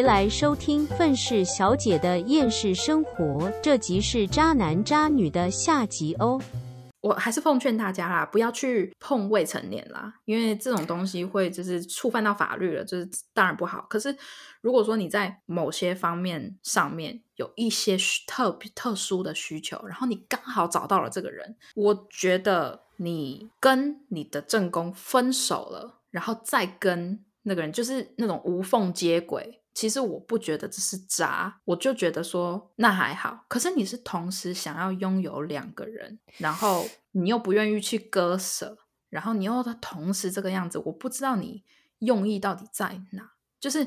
回来收听《愤世小姐的厌世生活》，这集是渣男渣女的下集哦。我还是奉劝大家啦，不要去碰未成年啦，因为这种东西会就是触犯到法律了，就是当然不好。可是如果说你在某些方面上面有一些特特殊的需求，然后你刚好找到了这个人，我觉得你跟你的正宫分手了，然后再跟那个人就是那种无缝接轨。其实我不觉得这是渣，我就觉得说那还好。可是你是同时想要拥有两个人，然后你又不愿意去割舍，然后你又同时这个样子，我不知道你用意到底在哪。就是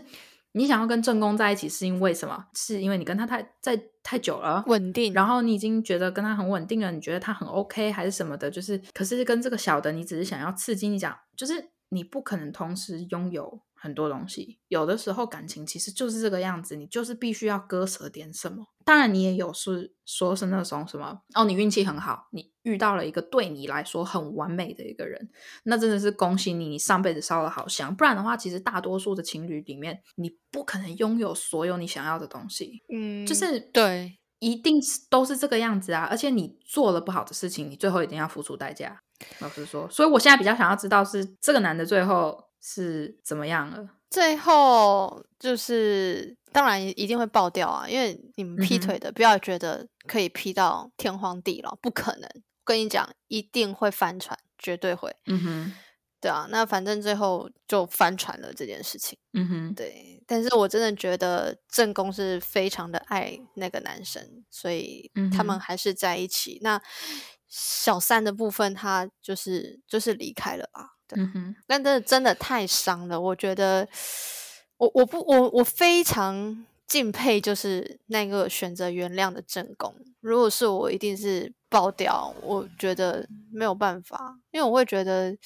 你想要跟正宫在一起，是因为什么？是因为你跟他太在太久了，稳定，然后你已经觉得跟他很稳定了，你觉得他很 OK 还是什么的？就是可是跟这个小的，你只是想要刺激。你讲就是你不可能同时拥有。很多东西，有的时候感情其实就是这个样子，你就是必须要割舍点什么。当然，你也有是说是那种什么哦，你运气很好，你遇到了一个对你来说很完美的一个人，那真的是恭喜你，你上辈子烧了好香。不然的话，其实大多数的情侣里面，你不可能拥有所有你想要的东西。嗯，就是对，一定是都是这个样子啊。而且你做了不好的事情，你最后一定要付出代价。老实说，所以我现在比较想要知道是这个男的最后。是怎么样了？最后就是，当然一定会爆掉啊！因为你们劈腿的，不要觉得可以劈到天荒地老，不可能。跟你讲，一定会翻船，绝对会。嗯哼，对啊，那反正最后就翻船了这件事情。嗯哼，对。但是我真的觉得正宫是非常的爱那个男生，所以他们还是在一起。那小三的部分，他就是就是离开了啊。嗯哼，但真的真的太伤了。我觉得，我我不我我非常敬佩，就是那个选择原谅的正宫。如果是我，一定是爆掉。我觉得没有办法，因为我会觉得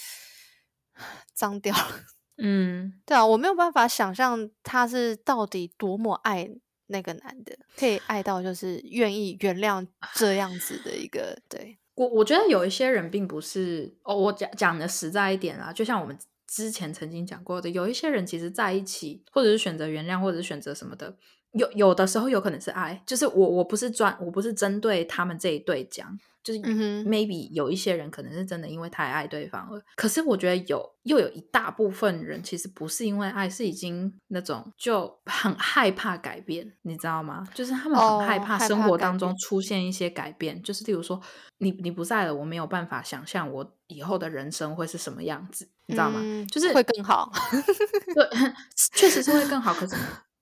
脏掉了。嗯，对啊，我没有办法想象他是到底多么爱那个男的，可以爱到就是愿意原谅这样子的一个对。我我觉得有一些人并不是哦，我讲讲的实在一点啊，就像我们之前曾经讲过的，有一些人其实在一起，或者是选择原谅，或者是选择什么的，有有的时候有可能是爱，就是我我不是专我不是针对他们这一对讲。就是 maybe 有一些人可能是真的因为太爱对方了，可是我觉得有又有一大部分人其实不是因为爱，是已经那种就很害怕改变，你知道吗？就是他们很害怕生活当中出现一些改变，就是例如说你你不在了，我没有办法想象我以后的人生会是什么样子，你知道吗？就是会更好，对，确实是会更好。可是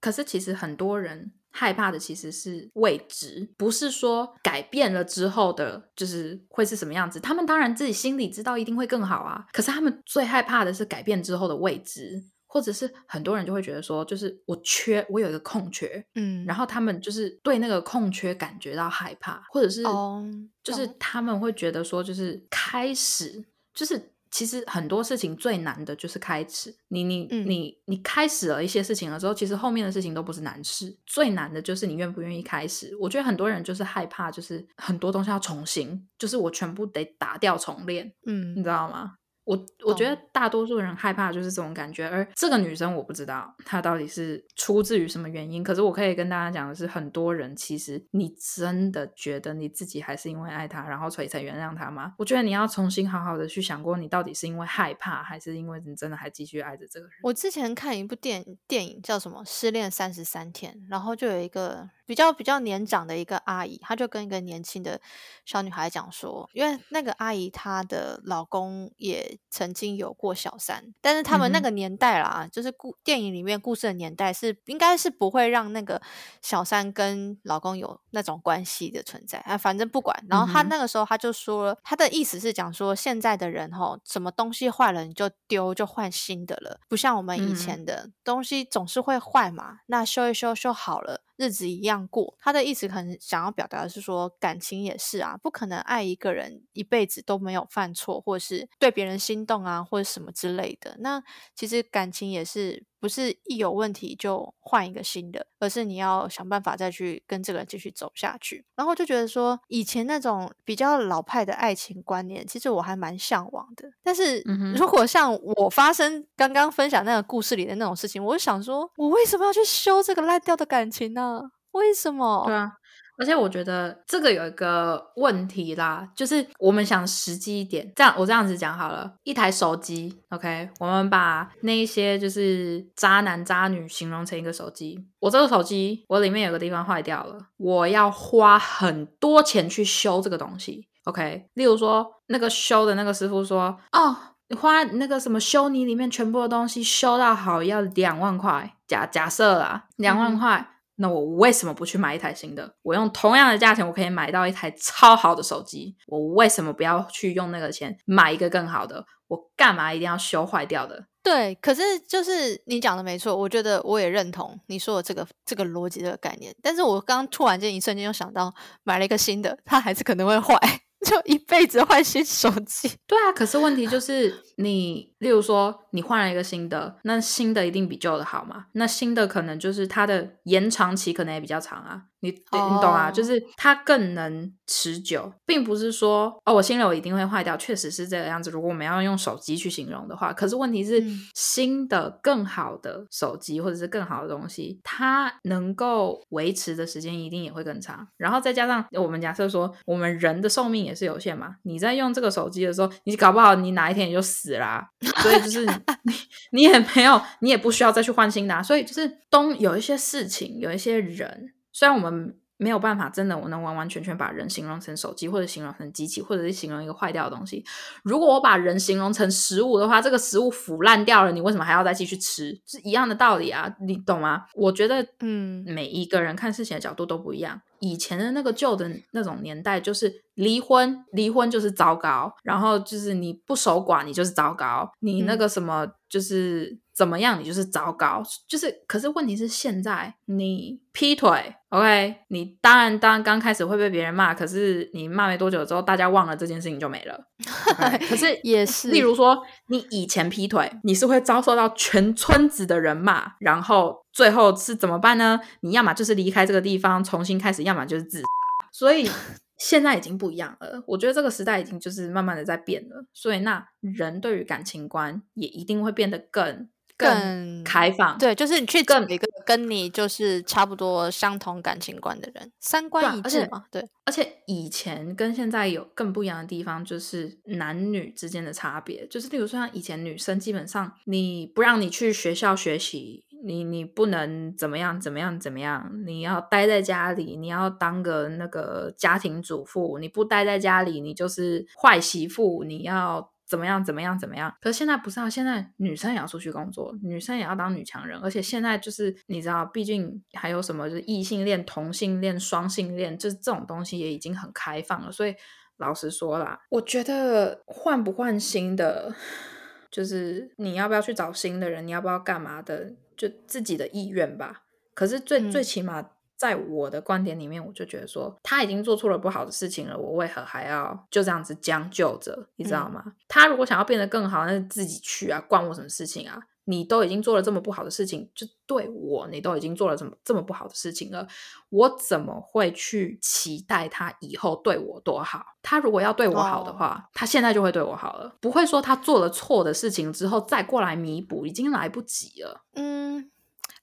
可是其实很多人。害怕的其实是未知，不是说改变了之后的，就是会是什么样子。他们当然自己心里知道一定会更好啊，可是他们最害怕的是改变之后的未知，或者是很多人就会觉得说，就是我缺，我有一个空缺，嗯，然后他们就是对那个空缺感觉到害怕，或者是哦，就是他们会觉得说，就是开始，就是。其实很多事情最难的就是开始。你你你你开始了一些事情了之后，其实后面的事情都不是难事。最难的就是你愿不愿意开始。我觉得很多人就是害怕，就是很多东西要重新，就是我全部得打掉重练。嗯，你知道吗？我我觉得大多数人害怕就是这种感觉，而这个女生我不知道她到底是出自于什么原因。可是我可以跟大家讲的是，很多人其实你真的觉得你自己还是因为爱他，然后所以才原谅他吗？我觉得你要重新好好的去想过，你到底是因为害怕，还是因为你真的还继续爱着这个人？我之前看一部电电影叫什么《失恋三十三天》，然后就有一个。比较比较年长的一个阿姨，她就跟一个年轻的小女孩讲说，因为那个阿姨她的老公也曾经有过小三，但是他们那个年代啦，就是故电影里面故事的年代是应该是不会让那个小三跟老公有那种关系的存在啊，反正不管。然后她那个时候她就说，她的意思是讲说，现在的人吼，什么东西坏了你就丢就换新的了，不像我们以前的东西总是会坏嘛，那修一修修好了。日子一样过，他的意思可能想要表达的是说，感情也是啊，不可能爱一个人一辈子都没有犯错，或是对别人心动啊，或者什么之类的。那其实感情也是。不不是一有问题就换一个新的，而是你要想办法再去跟这个人继续走下去。然后就觉得说，以前那种比较老派的爱情观念，其实我还蛮向往的。但是如果像我发生刚刚分享那个故事里的那种事情，我就想说，我为什么要去修这个烂掉的感情呢？为什么？对啊。而且我觉得这个有一个问题啦，就是我们想实际一点，这样我这样子讲好了，一台手机，OK，我们把那一些就是渣男渣女形容成一个手机，我这个手机我里面有个地方坏掉了，我要花很多钱去修这个东西，OK，例如说那个修的那个师傅说，哦，你花那个什么修你里面全部的东西修到好要两万块，假假设啦，两万块。那我为什么不去买一台新的？我用同样的价钱，我可以买到一台超好的手机。我为什么不要去用那个钱买一个更好的？我干嘛一定要修坏掉的？对，可是就是你讲的没错，我觉得我也认同你说的这个这个逻辑的概念。但是我刚突然间一瞬间又想到，买了一个新的，它还是可能会坏。就一辈子换新手机，对啊。可是问题就是，你例如说你换了一个新的，那新的一定比旧的好嘛？那新的可能就是它的延长期可能也比较长啊。你你懂啊？就是它更能持久，并不是说哦，我新的我一定会坏掉，确实是这个样子。如果我们要用手机去形容的话，可是问题是新的更好的手机或者是更好的东西，它能够维持的时间一定也会更长。然后再加上我们假设说，我们人的寿命也是有限嘛。你在用这个手机的时候，你搞不好你哪一天也就死啦。所以就是你 你也没有，你也不需要再去换新的。所以就是东有一些事情，有一些人。虽然我们没有办法真的，我能完完全全把人形容成手机，或者形容成机器，或者是形容一个坏掉的东西。如果我把人形容成食物的话，这个食物腐烂掉了，你为什么还要再继续吃？是一样的道理啊，你懂吗？我觉得，嗯，每一个人看事情的角度都不一样。以前的那个旧的那种年代，就是离婚，离婚就是糟糕，然后就是你不守寡，你就是糟糕，你那个什么就是。怎么样？你就是糟糕，就是。可是问题是，现在你劈腿，OK？你当然，当然刚开始会被别人骂，可是你骂没多久之后，大家忘了这件事情就没了。可是也是，例如说，你以前劈腿，你是会遭受到全村子的人骂，然后最后是怎么办呢？你要么就是离开这个地方重新开始，要么就是自。所以 现在已经不一样了。我觉得这个时代已经就是慢慢的在变了，所以那人对于感情观也一定会变得更。更开放，对，就是你去找一个跟你就是差不多相同感情观的人，三观一致嘛。对，而且以前跟现在有更不一样的地方，就是男女之间的差别。就是例如说，像以前女生基本上你不让你去学校学习，你你不能怎么样怎么样怎么样，你要待在家里，你要当个那个家庭主妇，你不待在家里，你就是坏媳妇，你要。怎么样？怎么样？怎么样？可是现在不是啊！现在女生也要出去工作，女生也要当女强人，而且现在就是你知道，毕竟还有什么就是异性恋、同性恋、双性恋，就是这种东西也已经很开放了。所以老实说啦，我觉得换不换新的，就是你要不要去找新的人，你要不要干嘛的，就自己的意愿吧。可是最最起码。在我的观点里面，我就觉得说他已经做错了不好的事情了，我为何还要就这样子将就着？你知道吗？他如果想要变得更好，那是自己去啊，关我什么事情啊？你都已经做了这么不好的事情，就对我，你都已经做了这么这么不好的事情了，我怎么会去期待他以后对我多好？他如果要对我好的话，他现在就会对我好了，不会说他做了错的事情之后再过来弥补，已经来不及了。嗯。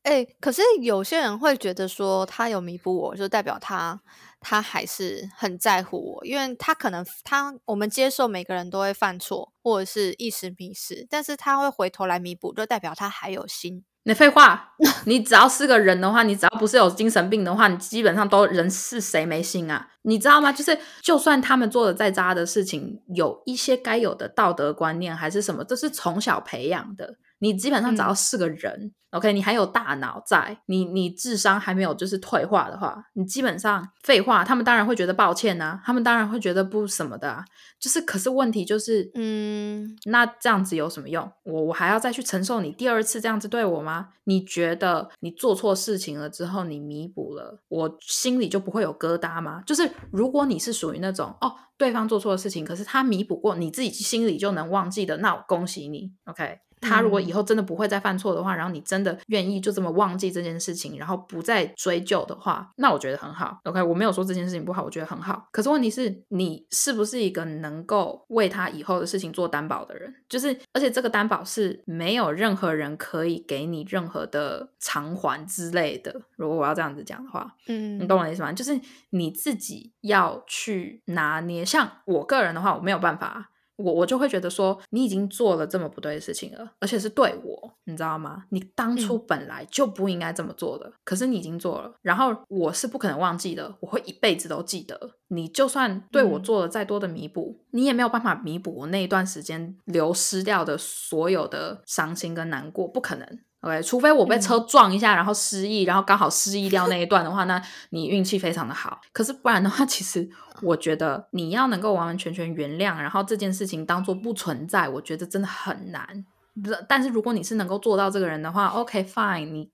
哎，可是有些人会觉得说他有弥补我，就代表他他还是很在乎我，因为他可能他我们接受每个人都会犯错或者是一时迷失，但是他会回头来弥补，就代表他还有心。你废话，你只要是个人的话，你只要不是有精神病的话，你基本上都人是谁没心啊？你知道吗？就是就算他们做的再渣的事情，有一些该有的道德观念还是什么，这是从小培养的。你基本上只要是个人，OK，你还有大脑在，你你智商还没有就是退化的话，你基本上废话，他们当然会觉得抱歉呐，他们当然会觉得不什么的，就是可是问题就是，嗯，那这样子有什么用？我我还要再去承受你第二次这样子对我吗？你觉得你做错事情了之后，你弥补了，我心里就不会有疙瘩吗？就是如果你是属于那种哦，对方做错的事情，可是他弥补过，你自己心里就能忘记的，那我恭喜你，OK。他如果以嗯后真的不会再犯错的话，然后你真的愿意就这么忘记这件事情，然后不再追究的话，那我觉得很好。OK，我没有说这件事情不好，我觉得很好。可是问题是你是不是一个能够为他以后的事情做担保的人？就是，而且这个担保是没有任何人可以给你任何的偿还之类的。如果我要这样子讲的话，嗯，你懂我的意思吗？就是你自己要去拿捏。像我个人的话，我没有办法，我我就会觉得说，你已经做了这么不对的事情了，而且是对我，你知道吗？你当初本来就不应该这么做的，可是你已经做了，然后我是不可能忘记的，我会一辈子都记得。你就算对我嗯做了再多的弥补，你也没有办法弥补我那一段时间流失掉的所有的伤心跟难过，不可能。OK，除非我被车撞一下，然后失忆，然后刚好失忆掉那一段的话，那你运气非常的好。可是不然的话，其实我觉得你要能够完完全全原谅，然后这件事情当做不存在，我觉得真的很难。但是如果你是能够做到这个人的话，OK fine，你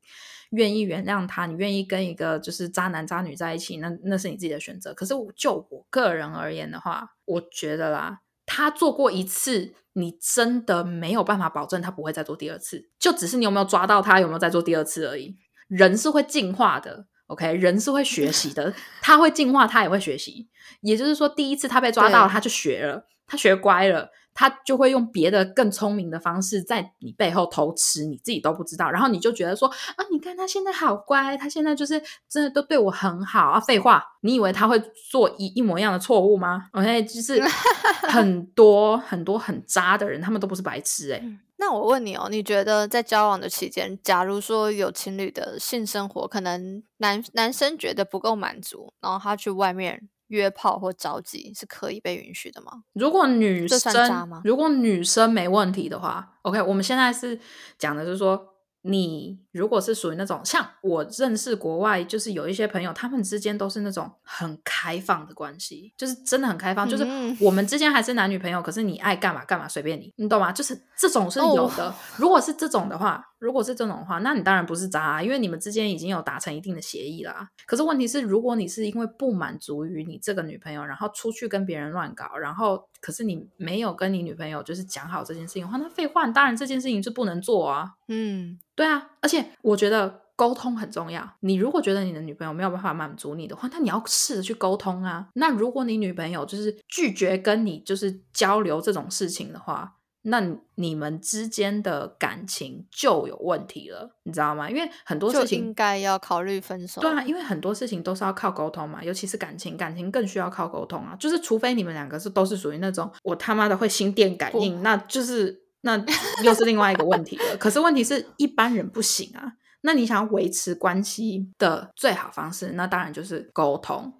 愿意原谅他，你愿意跟一个就是渣男渣女在一起，那那是你自己的选择。可是我就我个人而言的话，我觉得啦，他做过一次，你真的没有办法保证他不会再做第二次，就只是你有没有抓到他有没有再做第二次而已。人是会进化的，OK，人是会学习的，他会进化，他也会学习。也就是说，第一次他被抓到了，他就学了，他学乖了。他就会用别的更聪明的方式在你背后偷吃，你自己都不知道，然后你就觉得说啊，你看他现在好乖，他现在就是真的都对我很好啊。废话，你以为他会做一一模一样的错误吗？OK，就是 很多很多很渣的人，他们都不是白痴哎、那我问你哦，你觉得在交往的期间，假如说有情侣的性生活，可能男男生觉得不够满足，然后他去外面约炮或着急，是可以被允许的吗？如果女生如果女生没问题的话，OK，我们现在是讲的是说，你如果是属于那种像我认识国外，就是有一些朋友，他们之间都是那种很开放的关系，就是真的很开放，就是嗯我们之间还是男女朋友，可是你爱干嘛干嘛随便你，你懂吗？就是这种是有的。哦如果是这种的话，如果是这种的话，那你当然不是渣、啊，因为你们之间已经有达成一定的协议啦。可是问题是，如果你是因为不满足于你这个女朋友，然后出去跟别人乱搞，然后可是你没有跟你女朋友就是讲好这件事情的话，那废话，当然这件事情是不能做啊。嗯，对啊，而且我觉得沟通很重要。你如果觉得你的女朋友没有办法满足你的话，那你要试着去沟通啊。那如果你女朋友就是拒绝跟你就是交流这种事情的话，那你你们之间的感情就有问题了，你知道吗？因为很多事情应该要考虑分手。对啊，因为很多事情都是要靠沟通嘛，尤其是感情，感情更需要靠沟通啊。就是除非你们两个是都是属于那种我他妈的会心电感应，那就是那又是另外一个问题了。可是问题是一般人不行啊。那你想要维持关系的最好方式，那当然就是沟通。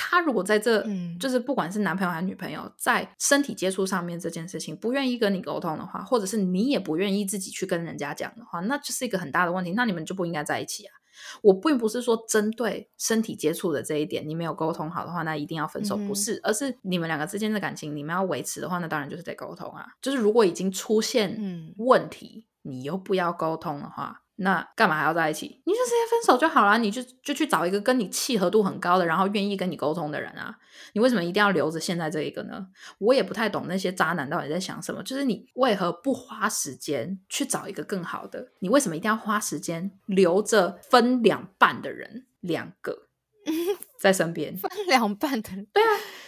他如果在这，嗯就是不管是男朋友还是女朋友，在身体接触上面这件事情不愿意跟你沟通的话，或者是你也不愿意自己去跟人家讲的话，那就是一个很大的问题。那你们就不应该在一起啊。我并不是说针对身体接触的这一点，你没有沟通好的话，那一定要分手，嗯不是，而是你们两个之间的感情，你们要维持的话，那当然就是得沟通啊。就是如果已经出现嗯问题，你又不要沟通的话，那干嘛还要在一起？你就直接分手就好了，你就就去找一个跟你契合度很高的，然后愿意跟你沟通的人啊。你为什么一定要留着现在这一个呢？我也不太懂那些渣男到底在想什么。就是你为何不花时间去找一个更好的？你为什么一定要花时间留着分两半的人，两个 在身边？分两半的人，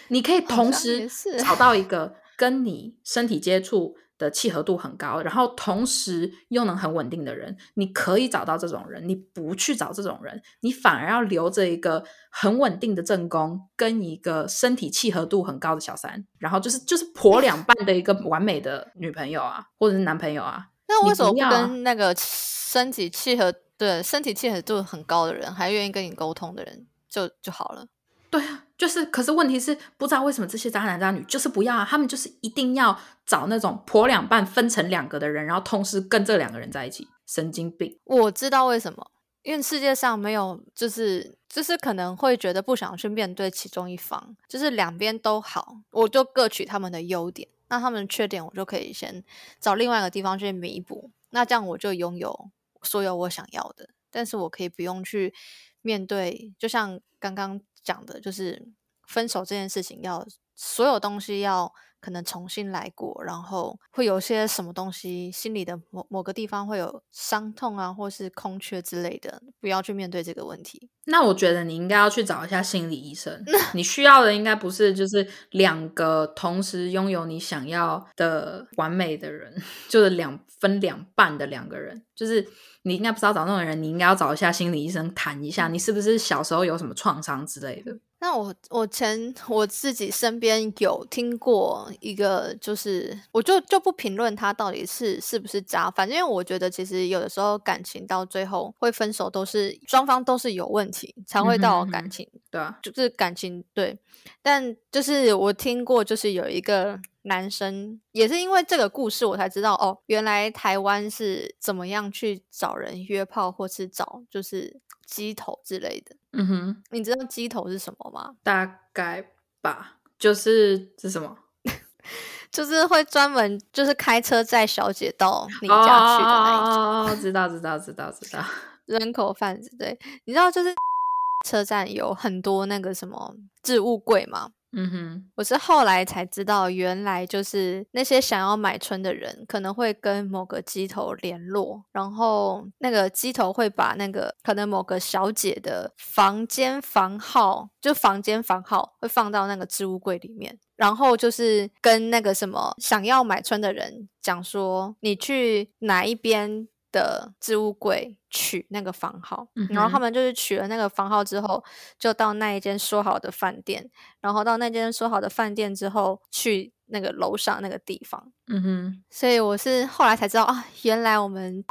你可以同时找到一个跟你身体接触的契合度很高，然后同时又能很稳定的人，你可以找到这种人。你不去找这种人，你反而要留着一个很稳定的正宫，跟一个身体契合度很高的小三，然后就是就是婆两半的一个完美的女朋友啊，或者是男朋友啊。那为什么不跟那个身体契合对身体契合度很高的人，还愿意跟你沟通的人就就好了？对啊，就是，可是问题是，不知道为什么这些渣男渣女就是不要啊，他们就是一定要找那种婆两半分成两个的人，然后同时跟这两个人在一起，神经病。我知道为什么，因为世界上没有，就是就是可能会觉得不想去面对其中一方，就是两边都好，我就各取他们的优点，那他们的缺点我就可以先找另外一个地方去弥补，那这样我就拥有所有我想要的，但是我可以不用去面对，就像刚刚讲的，就是分手这件事情要所有东西要可能重新来过，然后会有些什么东西心里的某某个地方会有伤痛啊，或是空缺之类的，不要去面对这个问题。那我觉得你应该要去找一下心理医生。你需要的应该不是就是两个同时拥有你想要的完美的人，就是两分两半的两个人。就是你应该不是要找那种人，你应该要找一下心理医生谈一下，你是不是小时候有什么创伤之类的。那我我前我自己身边有听过一个，就是我就就不评论他到底是是不是渣，反正因为我觉得其实有的时候感情到最后会分手，都是双方都是有问题才会到感情，对啊，就是感情对。但就是我听过，就是有一个男生，也是因为这个故事，我才知道哦，原来台湾是怎么样去找人约炮，或是找就是鸡头之类的。嗯哼，你知道鸡头是什么吗？大概吧，就是是什么？就是会专门就是开车载小姐到你家去的那一种。哦，知道知道知道知道。人口贩子，对，你知道就是 车站有很多那个什么置物柜吗？嗯哼，我是后来才知道，原来就是那些想要买春的人，可能会跟某个鸡头联络，然后那个鸡头会把那个可能某个小姐的房间房号，就房间房号会放到那个置物柜里面，然后就是跟那个什么想要买春的人讲说，你去哪一边。的置物柜取那个房号，然后他们就是取了那个房号之后，就到那一间说好的饭店，然后到那间说好的饭店之后，去那个楼上那个地方。嗯哼，所以我是后来才知道啊，原来我们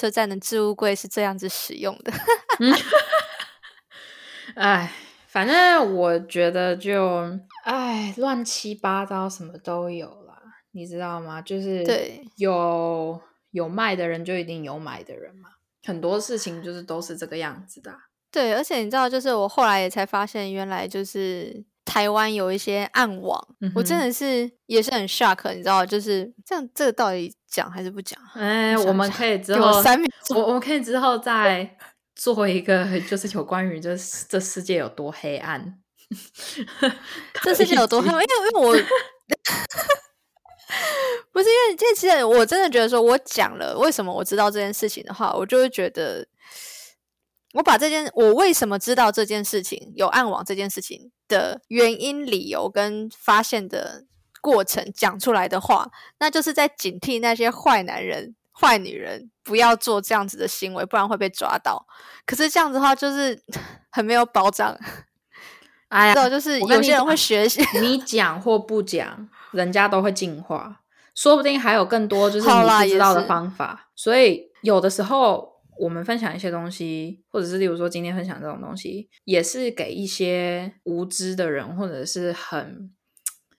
车站的置物柜是这样子使用的。哎，反正我觉得就哎，乱七八糟什么都有啦，你知道吗？就是对有。有卖的人就一定有买的人嘛，很多事情就是都是这个样子的。对，而且你知道，就是我后来也才发现，原来就是台湾有一些暗网，我真的是也是很 shock。你知道，就是这样，这个到底讲还是不讲？哎，我们可以之后三我我们可以之后再 做一个，就是有关于这这世界有多黑暗，这世界有多黑暗？因为因为我。不是因为，这其实我真的觉得，说我讲了为什么我知道这件事情的话，我就会觉得，我把这件我为什么知道这件事情有暗网这件事情的原因、理由跟发现的过程讲出来的话，那就是在警惕那些坏男人、坏女人不要做这样子的行为，不然会被抓到。可是这样子的话，就是 很没有保障。哎呀，就是有些人会学习，你讲或不讲。人家都会进化，说不定还有更多就是你不知道的方法。所以有的时候我们分享一些东西，或者是例如说今天分享这种东西，也是给一些无知的人或者是很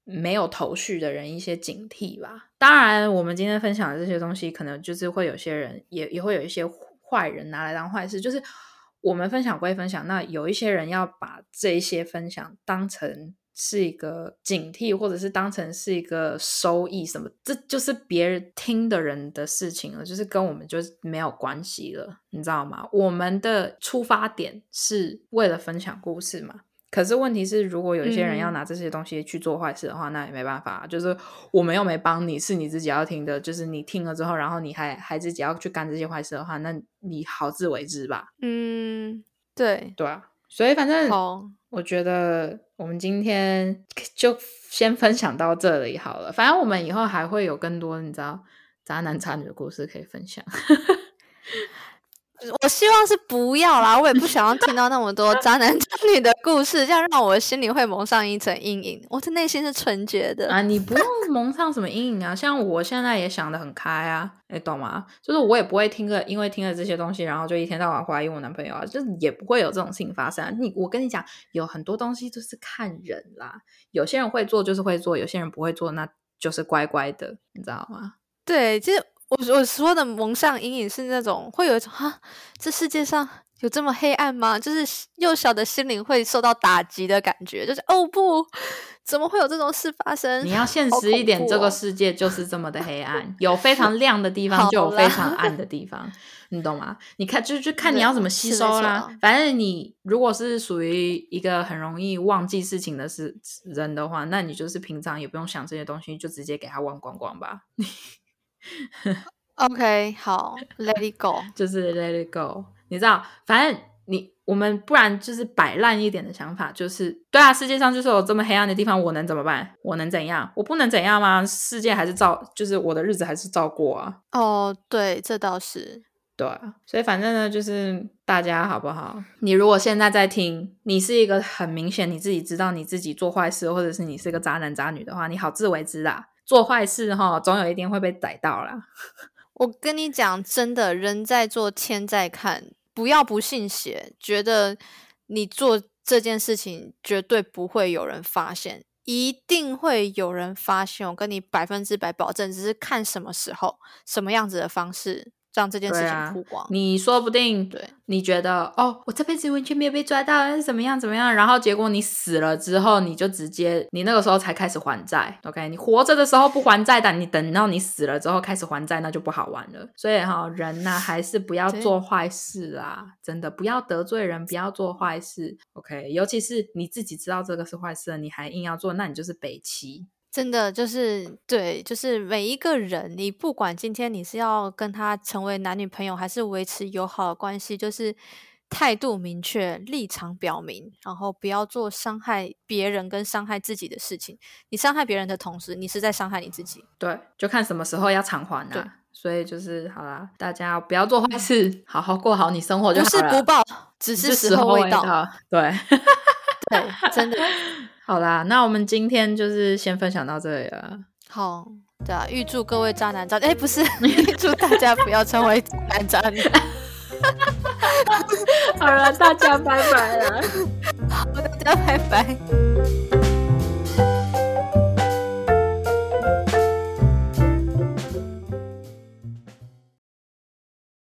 没有头绪的人一些警惕吧。当然，我们今天分享的这些东西，可能就是会有些人也也会有一些坏人拿来当坏事。就是我们分享归分享，那有一些人要把这些分享当成。是一个警惕，或者是当成是一个收益什么，这就是别人听的人的事情了，就是跟我们就没有关系了，你知道吗？我们的出发点是为了分享故事嘛。可是问题是，如果有一些人要拿这些东西去做坏事的话，那也没办法，就是我们又没帮你，是你自己要听的。就是你听了之后，然后你还还自己要去干这些坏事的话，那你好自为之吧。嗯，对对啊，所以反正我觉得。我们今天就先分享到这里好了。反正我们以后还会有更多你知道渣男渣女的故事可以分享。我希望是不要啦，我也不想要听到那么多渣男渣女的故事，这样让我心里会蒙上一层阴影。我的内心是纯洁的啊，你不用蒙上什么阴影啊。像我现在也想的很开啊，你懂吗？就是我也不会听个，因为听了这些东西，然后就一天到晚怀疑我男朋友啊，就是也不会有这种事情发生。你我跟你讲，有很多东西就是看人啦，有些人会做就是会做，有些人不会做那就是乖乖的，你知道吗？对，其实。我我说的蒙上阴影是那种会有一种哈，这世界上有这么黑暗吗？就是幼小的心灵会受到打击的感觉，就是哦不，怎么会有这种事发生？你要现实一点，这个世界就是这么的黑暗，有非常亮的地方，就有非常暗 的地方，你懂吗？你看，就就看你要怎么吸收啦。反正你如果是属于一个很容易忘记事情的是人的话，那你就是平常也不用想这些东西，就直接给他忘光光吧。OK，好，Let it go，就是 Let it go。你知道，反正你我们不然就是摆烂一点的想法，就是对啊，世界上就是有这么黑暗的地方，我能怎么办？我能怎样？我不能怎样吗？世界还是照，就是我的日子还是照过啊。哦，对，这倒是对，所以反正呢，就是大家好不好？你如果现在在听，你是一个很明显你自己知道你自己做坏事，或者是你是一个渣男渣女的话，你好自为之啦。做坏事哈，总有一天会被逮到啦。我跟你讲，真的，人在做，天在看，不要不信邪，觉得你做这件事情绝对不会有人发现，一定会有人发现，我跟你百分之百保证，只是看什么时候、什么样子的方式。让这件事情曝光，你说不定，对，你觉得哦，我这辈子完全没有被抓到，是怎么样怎么样？然后结果你死了之后，你就直接，你那个时候才开始还债。OK，你活着的时候不还债，但你等到你死了之后开始还债，那就不好玩了。所以哈，人呢还是不要做坏事啊，真的不要得罪人，不要做坏事。OK，尤其是你自己知道这个是坏事，你还硬要做，那你就是北齐。真的就是对，就是每一个人，你不管今天你是要跟他成为男女朋友，还是维持友好的关系，就是态度明确，立场表明，然后不要做伤害别人跟伤害自己的事情。你伤害别人的同时，你是在伤害你自己。对，就看什么时候要偿还啊。所以就是好啦，大家不要做坏事，好好过好你生活就好了。不是不报，只是时候未到。对，对，真的。好啦，那我们今天就是先分享到这里了。好，对啊，预祝各位渣男渣女，哎，不是，预祝大家不要成为男渣女。好了，大家拜拜了。好，大家拜拜。